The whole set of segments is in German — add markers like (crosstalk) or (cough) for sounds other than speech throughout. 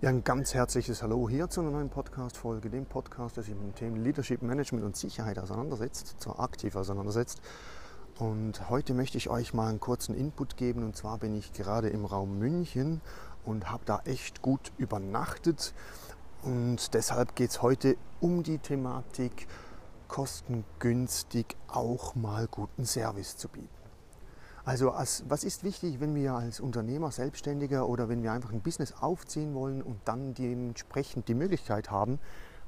Ja, ein ganz herzliches Hallo hier zu einer neuen Podcast-Folge, dem Podcast, der sich mit dem Thema Leadership, Management und Sicherheit auseinandersetzt, zwar aktiv auseinandersetzt. Und heute möchte ich euch mal einen kurzen Input geben. Und zwar bin ich gerade im Raum München und habe da echt gut übernachtet. Und deshalb geht es heute um die Thematik, kostengünstig auch mal guten Service zu bieten. Also als, was ist wichtig, wenn wir als Unternehmer, Selbstständiger oder wenn wir einfach ein Business aufziehen wollen und dann dementsprechend die Möglichkeit haben,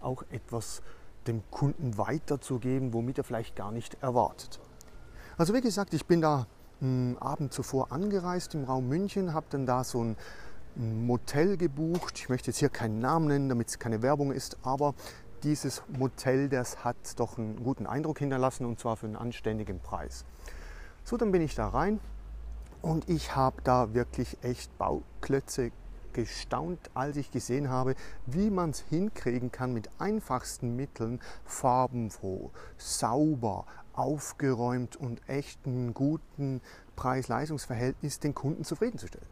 auch etwas dem Kunden weiterzugeben, womit er vielleicht gar nicht erwartet. Also wie gesagt, ich bin da einen Abend zuvor angereist im Raum München, habe dann da so ein Motel gebucht. Ich möchte jetzt hier keinen Namen nennen, damit es keine Werbung ist, aber dieses Motel, das hat doch einen guten Eindruck hinterlassen und zwar für einen anständigen Preis. So, dann bin ich da rein und ich habe da wirklich echt Bauklötze gestaunt, als ich gesehen habe, wie man es hinkriegen kann, mit einfachsten Mitteln farbenfroh, sauber, aufgeräumt und echt einen guten Preis-Leistungs-Verhältnis den Kunden zufriedenzustellen.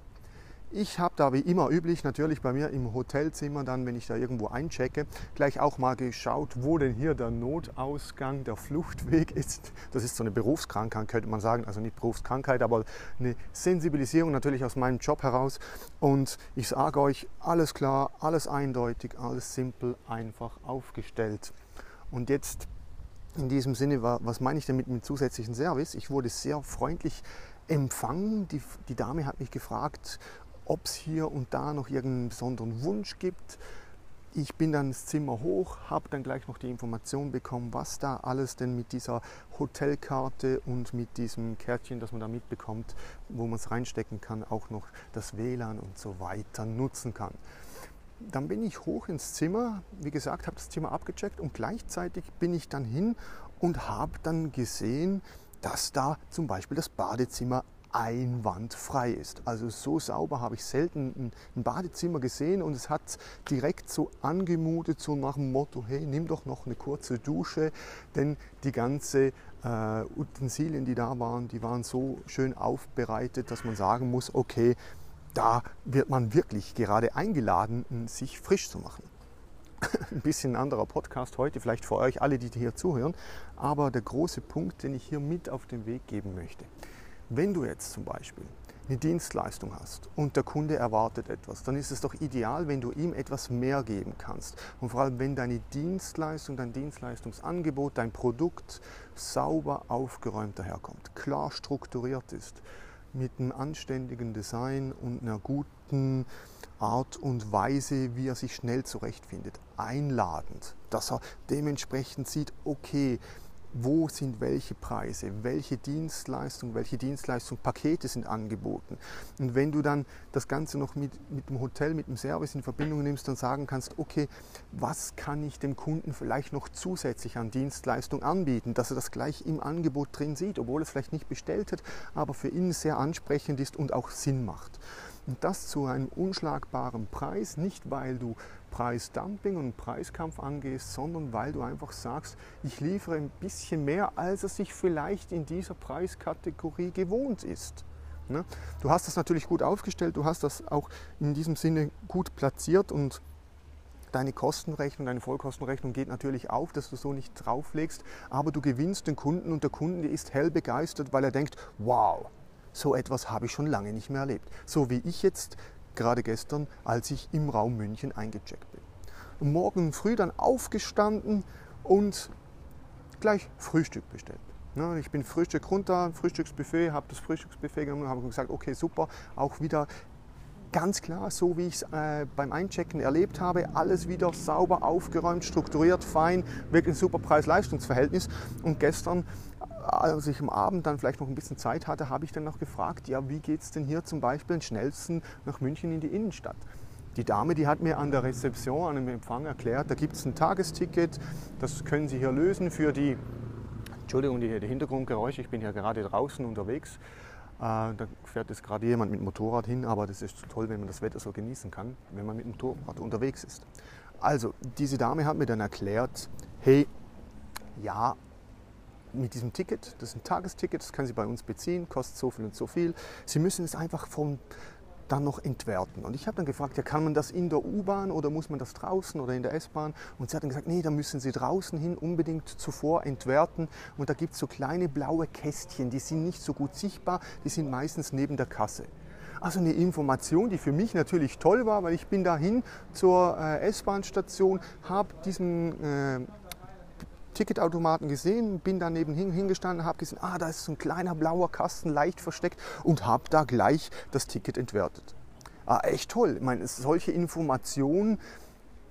Ich habe da wie immer üblich natürlich bei mir im Hotelzimmer dann, wenn ich da irgendwo einchecke, gleich auch mal geschaut, wo denn hier der Notausgang, der Fluchtweg ist. Das ist so eine Berufskrankheit, könnte man sagen. Also nicht Berufskrankheit, aber eine Sensibilisierung natürlich aus meinem Job heraus. Und ich sage euch, alles klar, alles eindeutig, alles simpel, einfach aufgestellt. Und jetzt in diesem Sinne, was meine ich denn mit einem zusätzlichen Service? Ich wurde sehr freundlich empfangen. Die, die Dame hat mich gefragt, ob es hier und da noch irgendeinen besonderen Wunsch gibt. Ich bin dann ins Zimmer hoch, habe dann gleich noch die Information bekommen, was da alles denn mit dieser Hotelkarte und mit diesem Kärtchen, das man da mitbekommt, wo man es reinstecken kann, auch noch das WLAN und so weiter nutzen kann. Dann bin ich hoch ins Zimmer, wie gesagt, habe das Zimmer abgecheckt und gleichzeitig bin ich dann hin und habe dann gesehen, dass da zum Beispiel das Badezimmer einwandfrei ist. Also so sauber habe ich selten ein Badezimmer gesehen und es hat direkt so angemutet, so nach dem Motto, hey, nimm doch noch eine kurze Dusche, denn die ganze äh, Utensilien, die da waren, die waren so schön aufbereitet, dass man sagen muss, okay, da wird man wirklich gerade eingeladen, sich frisch zu machen. (laughs) ein bisschen anderer Podcast heute, vielleicht für euch alle, die hier zuhören, aber der große Punkt, den ich hier mit auf den Weg geben möchte. Wenn du jetzt zum Beispiel eine Dienstleistung hast und der Kunde erwartet etwas, dann ist es doch ideal, wenn du ihm etwas mehr geben kannst. Und vor allem, wenn deine Dienstleistung, dein Dienstleistungsangebot, dein Produkt sauber aufgeräumt daherkommt, klar strukturiert ist, mit einem anständigen Design und einer guten Art und Weise, wie er sich schnell zurechtfindet, einladend, dass er dementsprechend sieht, okay, wo sind welche Preise, welche Dienstleistungen, welche Dienstleistungspakete sind angeboten. Und wenn du dann das Ganze noch mit, mit dem Hotel, mit dem Service in Verbindung nimmst, dann sagen kannst, okay, was kann ich dem Kunden vielleicht noch zusätzlich an Dienstleistung anbieten, dass er das gleich im Angebot drin sieht, obwohl es vielleicht nicht bestellt hat, aber für ihn sehr ansprechend ist und auch Sinn macht. Und das zu einem unschlagbaren Preis, nicht weil du Preisdumping und Preiskampf angehst, sondern weil du einfach sagst, ich liefere ein bisschen mehr, als er sich vielleicht in dieser Preiskategorie gewohnt ist. Ne? Du hast das natürlich gut aufgestellt, du hast das auch in diesem Sinne gut platziert und deine Kostenrechnung, deine Vollkostenrechnung geht natürlich auf, dass du so nicht drauflegst, aber du gewinnst den Kunden und der Kunde ist hell begeistert, weil er denkt, wow, so etwas habe ich schon lange nicht mehr erlebt. So wie ich jetzt gerade gestern, als ich im Raum München eingecheckt bin. Und morgen früh dann aufgestanden und gleich Frühstück bestellt. Ne, ich bin Frühstück runter, Frühstücksbuffet, habe das Frühstücksbuffet genommen, habe gesagt, okay, super, auch wieder ganz klar, so wie ich es äh, beim Einchecken erlebt habe, alles wieder sauber aufgeräumt, strukturiert, fein, wirklich ein super Preis-Leistungs-Verhältnis. Und gestern, als ich am Abend dann vielleicht noch ein bisschen Zeit hatte, habe ich dann noch gefragt, ja, wie geht es denn hier zum Beispiel am schnellsten nach München in die Innenstadt? Die Dame, die hat mir an der Rezeption, an dem Empfang erklärt, da gibt es ein Tagesticket, das können Sie hier lösen für die, Entschuldigung, die, die Hintergrundgeräusche, ich bin hier gerade draußen unterwegs, da fährt jetzt gerade jemand mit dem Motorrad hin, aber das ist toll, wenn man das Wetter so genießen kann, wenn man mit dem Motorrad unterwegs ist. Also, diese Dame hat mir dann erklärt, hey, ja, mit diesem Ticket, das ist ein Tagesticket, das können Sie bei uns beziehen, kostet so viel und so viel. Sie müssen es einfach vom dann noch entwerten. Und ich habe dann gefragt, ja, kann man das in der U-Bahn oder muss man das draußen oder in der S-Bahn? Und sie hat dann gesagt, nee, da müssen Sie draußen hin unbedingt zuvor entwerten. Und da gibt es so kleine blaue Kästchen, die sind nicht so gut sichtbar, die sind meistens neben der Kasse. Also eine Information, die für mich natürlich toll war, weil ich bin dahin zur äh, S-Bahn-Station, habe diesen äh, Ticketautomaten gesehen, bin daneben hingestanden, habe gesehen, ah, da ist so ein kleiner blauer Kasten, leicht versteckt und habe da gleich das Ticket entwertet. Ah, echt toll. Ich meine, solche Informationen,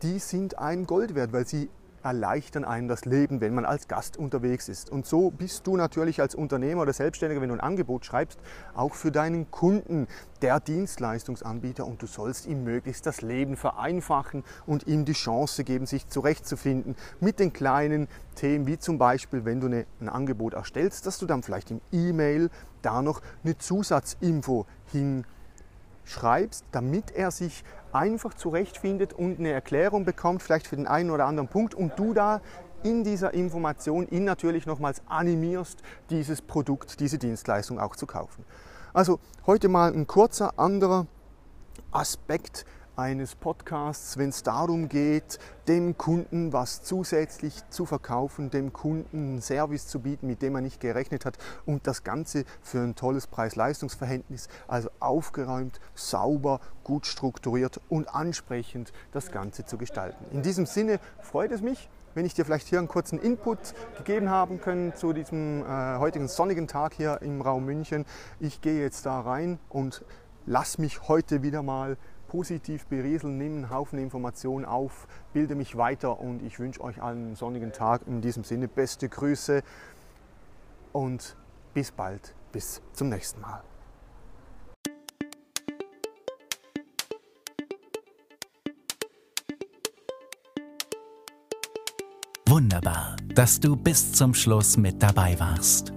die sind ein Gold wert, weil sie erleichtern einem das Leben, wenn man als Gast unterwegs ist. Und so bist du natürlich als Unternehmer oder Selbstständiger, wenn du ein Angebot schreibst, auch für deinen Kunden der Dienstleistungsanbieter und du sollst ihm möglichst das Leben vereinfachen und ihm die Chance geben, sich zurechtzufinden mit den kleinen Themen, wie zum Beispiel, wenn du eine, ein Angebot erstellst, dass du dann vielleicht im E-Mail da noch eine Zusatzinfo hinschreibst, damit er sich einfach zurechtfindet und eine Erklärung bekommt, vielleicht für den einen oder anderen Punkt und du da in dieser Information ihn natürlich nochmals animierst, dieses Produkt, diese Dienstleistung auch zu kaufen. Also heute mal ein kurzer anderer Aspekt eines Podcasts, wenn es darum geht, dem Kunden was zusätzlich zu verkaufen, dem Kunden einen Service zu bieten, mit dem er nicht gerechnet hat und das Ganze für ein tolles Preis-Leistungs-Verhältnis, also aufgeräumt, sauber, gut strukturiert und ansprechend das Ganze zu gestalten. In diesem Sinne freut es mich, wenn ich dir vielleicht hier einen kurzen Input gegeben haben können zu diesem äh, heutigen sonnigen Tag hier im Raum München. Ich gehe jetzt da rein und lass mich heute wieder mal positiv berieseln, nehme einen Haufen Informationen auf, bilde mich weiter und ich wünsche euch allen einen sonnigen Tag. In diesem Sinne beste Grüße und bis bald, bis zum nächsten Mal. Wunderbar, dass du bis zum Schluss mit dabei warst.